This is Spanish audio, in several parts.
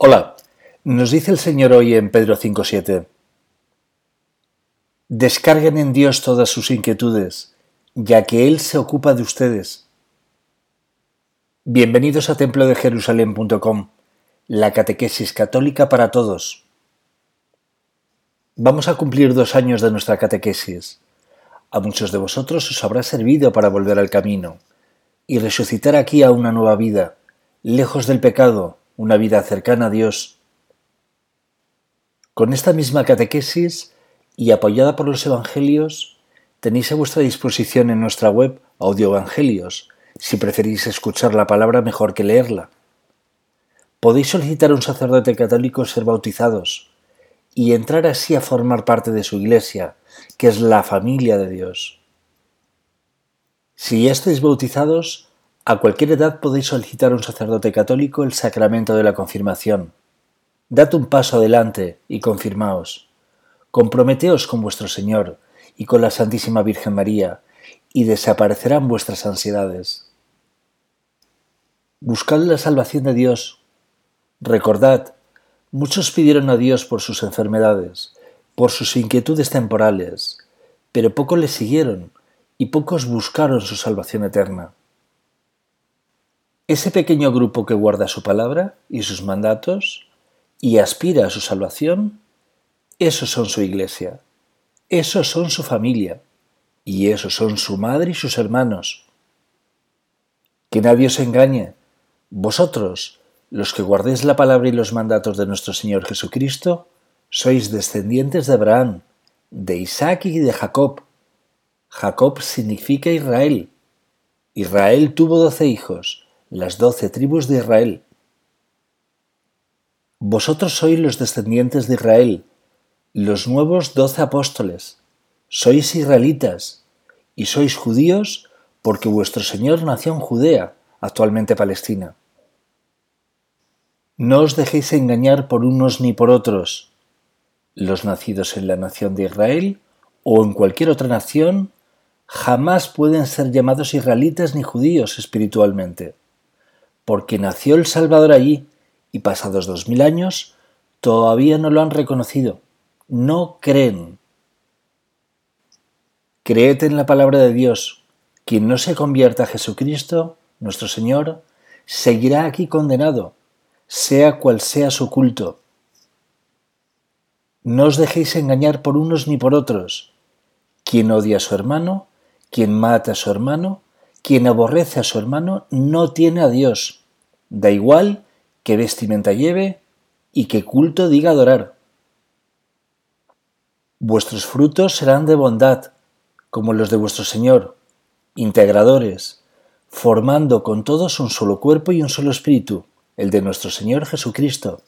Hola, nos dice el Señor hoy en Pedro 5.7. Descarguen en Dios todas sus inquietudes, ya que Él se ocupa de ustedes. Bienvenidos a templodejerusalén.com, la catequesis católica para todos. Vamos a cumplir dos años de nuestra catequesis. A muchos de vosotros os habrá servido para volver al camino y resucitar aquí a una nueva vida, lejos del pecado, una vida cercana a Dios. Con esta misma catequesis y apoyada por los Evangelios, tenéis a vuestra disposición en nuestra web Audio Evangelios, si preferís escuchar la palabra mejor que leerla. Podéis solicitar a un sacerdote católico ser bautizados y entrar así a formar parte de su iglesia, que es la familia de Dios. Si ya estáis bautizados, a cualquier edad podéis solicitar a un sacerdote católico el sacramento de la confirmación. Dad un paso adelante y confirmaos. Comprometeos con vuestro Señor y con la Santísima Virgen María, y desaparecerán vuestras ansiedades. Buscad la salvación de Dios. Recordad, muchos pidieron a Dios por sus enfermedades, por sus inquietudes temporales, pero pocos le siguieron y pocos buscaron su salvación eterna. Ese pequeño grupo que guarda su palabra y sus mandatos y aspira a su salvación, esos son su iglesia, esos son su familia y esos son su madre y sus hermanos. Que nadie os engañe, vosotros, los que guardéis la palabra y los mandatos de nuestro Señor Jesucristo, sois descendientes de Abraham, de Isaac y de Jacob. Jacob significa Israel. Israel tuvo doce hijos, las doce tribus de Israel. Vosotros sois los descendientes de Israel, los nuevos doce apóstoles. Sois israelitas y sois judíos porque vuestro Señor nació en Judea, actualmente Palestina. No os dejéis engañar por unos ni por otros. Los nacidos en la nación de Israel o en cualquier otra nación jamás pueden ser llamados israelitas ni judíos espiritualmente porque nació el Salvador allí y pasados dos mil años todavía no lo han reconocido. No creen. Creed en la palabra de Dios. Quien no se convierta a Jesucristo, nuestro Señor, seguirá aquí condenado, sea cual sea su culto. No os dejéis engañar por unos ni por otros. Quien odia a su hermano, quien mata a su hermano, quien aborrece a su hermano, no tiene a Dios. Da igual qué vestimenta lleve y qué culto diga adorar. Vuestros frutos serán de bondad, como los de vuestro Señor, integradores, formando con todos un solo cuerpo y un solo espíritu, el de nuestro Señor Jesucristo.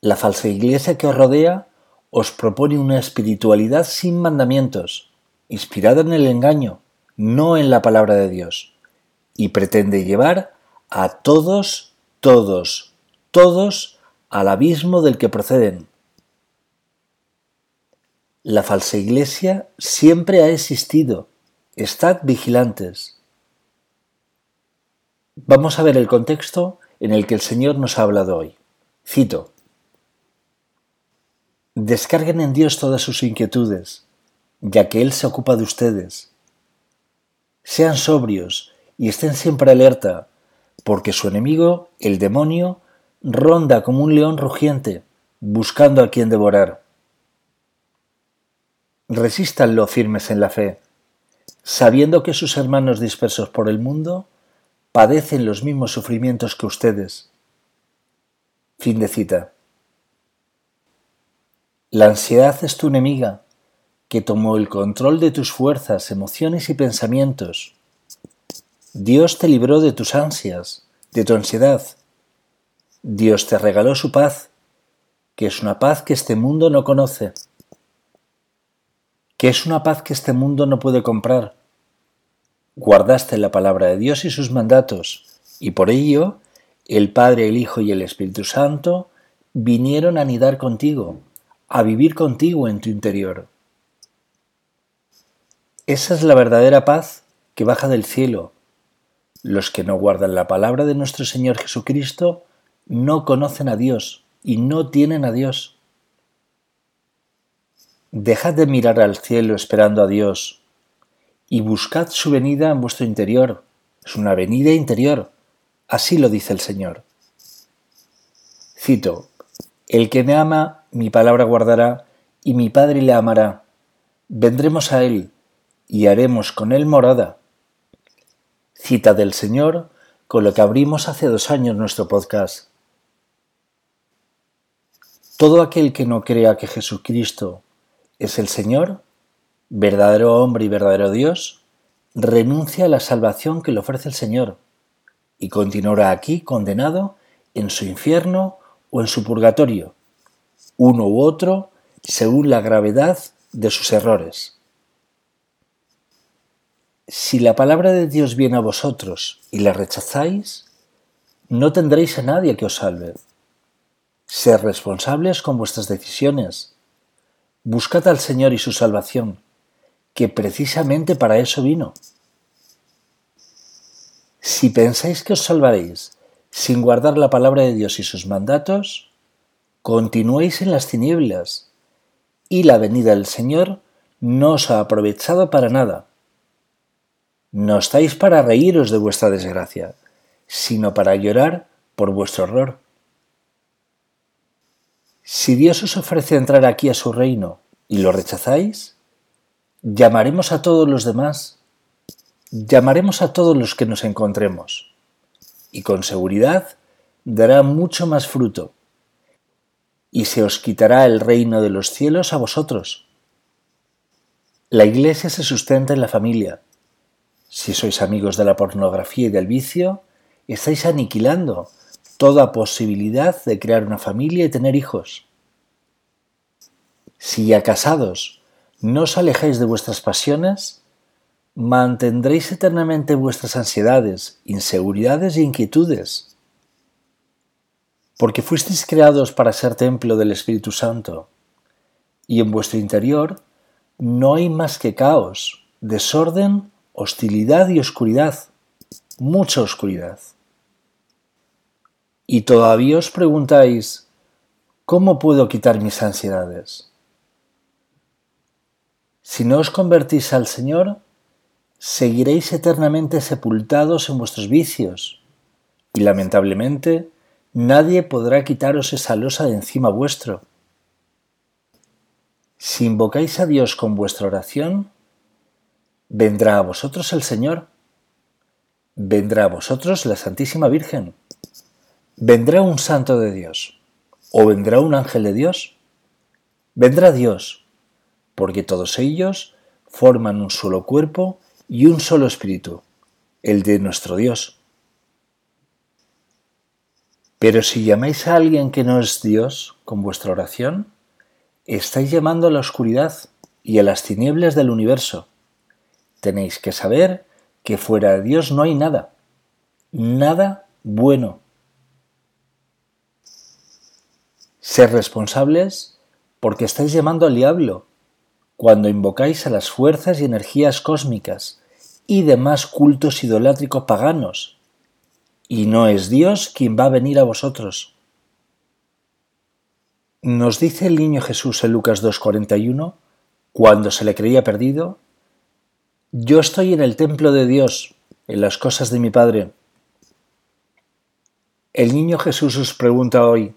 La falsa iglesia que os rodea os propone una espiritualidad sin mandamientos, inspirada en el engaño, no en la palabra de Dios y pretende llevar a todos, todos, todos al abismo del que proceden. La falsa iglesia siempre ha existido. Estad vigilantes. Vamos a ver el contexto en el que el Señor nos ha hablado hoy. Cito. Descarguen en Dios todas sus inquietudes, ya que Él se ocupa de ustedes. Sean sobrios y estén siempre alerta, porque su enemigo, el demonio, ronda como un león rugiente, buscando a quien devorar. Resístanlo firmes en la fe, sabiendo que sus hermanos dispersos por el mundo padecen los mismos sufrimientos que ustedes. Fin de cita. La ansiedad es tu enemiga, que tomó el control de tus fuerzas, emociones y pensamientos Dios te libró de tus ansias, de tu ansiedad. Dios te regaló su paz, que es una paz que este mundo no conoce, que es una paz que este mundo no puede comprar. Guardaste la palabra de Dios y sus mandatos, y por ello el Padre, el Hijo y el Espíritu Santo vinieron a anidar contigo, a vivir contigo en tu interior. Esa es la verdadera paz que baja del cielo, los que no guardan la palabra de nuestro Señor Jesucristo no conocen a Dios y no tienen a Dios. Dejad de mirar al cielo esperando a Dios y buscad su venida en vuestro interior. Es una venida interior. Así lo dice el Señor. Cito, El que me ama, mi palabra guardará, y mi Padre le amará. Vendremos a él, y haremos con él morada. Cita del Señor, con lo que abrimos hace dos años nuestro podcast. Todo aquel que no crea que Jesucristo es el Señor, verdadero hombre y verdadero Dios, renuncia a la salvación que le ofrece el Señor y continuará aquí condenado en su infierno o en su purgatorio, uno u otro según la gravedad de sus errores. Si la palabra de Dios viene a vosotros y la rechazáis, no tendréis a nadie que os salve. Ser responsables con vuestras decisiones. Buscad al Señor y su salvación, que precisamente para eso vino. Si pensáis que os salvaréis sin guardar la palabra de Dios y sus mandatos, continuéis en las tinieblas, y la venida del Señor no os ha aprovechado para nada. No estáis para reíros de vuestra desgracia, sino para llorar por vuestro horror. Si Dios os ofrece entrar aquí a su reino y lo rechazáis, llamaremos a todos los demás, llamaremos a todos los que nos encontremos, y con seguridad dará mucho más fruto, y se os quitará el reino de los cielos a vosotros. La iglesia se sustenta en la familia. Si sois amigos de la pornografía y del vicio, estáis aniquilando toda posibilidad de crear una familia y tener hijos. Si ya casados no os alejáis de vuestras pasiones, mantendréis eternamente vuestras ansiedades, inseguridades e inquietudes. Porque fuisteis creados para ser templo del Espíritu Santo, y en vuestro interior no hay más que caos, desorden, hostilidad y oscuridad, mucha oscuridad. Y todavía os preguntáis, ¿cómo puedo quitar mis ansiedades? Si no os convertís al Señor, seguiréis eternamente sepultados en vuestros vicios, y lamentablemente nadie podrá quitaros esa losa de encima vuestro. Si invocáis a Dios con vuestra oración, vendrá a vosotros el Señor, vendrá a vosotros la Santísima Virgen, ¿Vendrá un santo de Dios? ¿O vendrá un ángel de Dios? Vendrá Dios, porque todos ellos forman un solo cuerpo y un solo espíritu, el de nuestro Dios. Pero si llamáis a alguien que no es Dios con vuestra oración, estáis llamando a la oscuridad y a las tinieblas del universo. Tenéis que saber que fuera de Dios no hay nada, nada bueno. Ser responsables porque estáis llamando al diablo cuando invocáis a las fuerzas y energías cósmicas y demás cultos idolátricos paganos, y no es Dios quien va a venir a vosotros. Nos dice el niño Jesús en Lucas 2.41, cuando se le creía perdido, Yo estoy en el templo de Dios, en las cosas de mi Padre. El niño Jesús os pregunta hoy,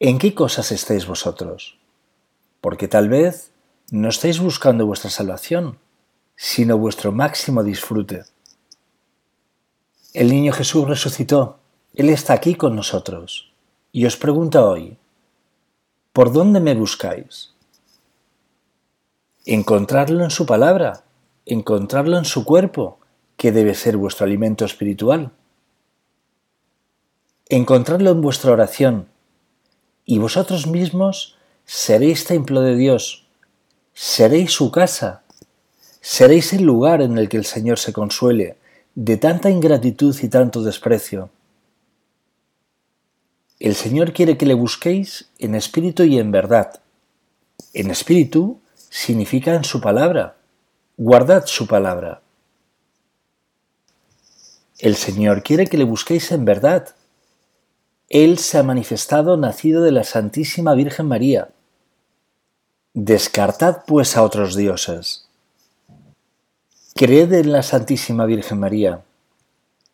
¿En qué cosas estáis vosotros? Porque tal vez no estáis buscando vuestra salvación, sino vuestro máximo disfrute. El niño Jesús resucitó, Él está aquí con nosotros, y os pregunta hoy, ¿por dónde me buscáis? Encontrarlo en su palabra, encontrarlo en su cuerpo, que debe ser vuestro alimento espiritual. Encontrarlo en vuestra oración, y vosotros mismos seréis templo de Dios, seréis su casa, seréis el lugar en el que el Señor se consuele de tanta ingratitud y tanto desprecio. El Señor quiere que le busquéis en espíritu y en verdad. En espíritu significa en su palabra. Guardad su palabra. El Señor quiere que le busquéis en verdad, Él se ha manifestado nacido de la Santísima Virgen María. Descartad pues a otros dioses. Creed en la Santísima Virgen María.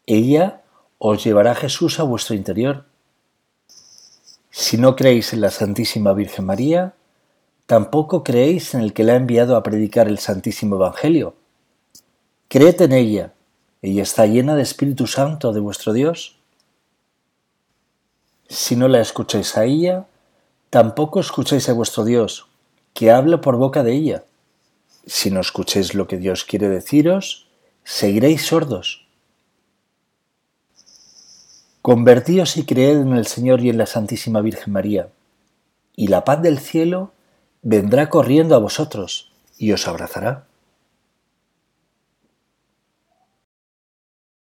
Ella os llevará Jesús a vuestro interior. Si no creéis en la Santísima Virgen María, tampoco creéis en el que la ha enviado a predicar el Santísimo Evangelio. Creed en ella, ella está llena de Espíritu Santo de vuestro Dios. Si no la escucháis a ella, tampoco escucháis a vuestro Dios, que habla por boca de ella. Si no escucháis lo que Dios quiere deciros, seguiréis sordos. Convertíos y creed en el Señor y en la Santísima Virgen María, y la paz del cielo vendrá corriendo a vosotros y os abrazará.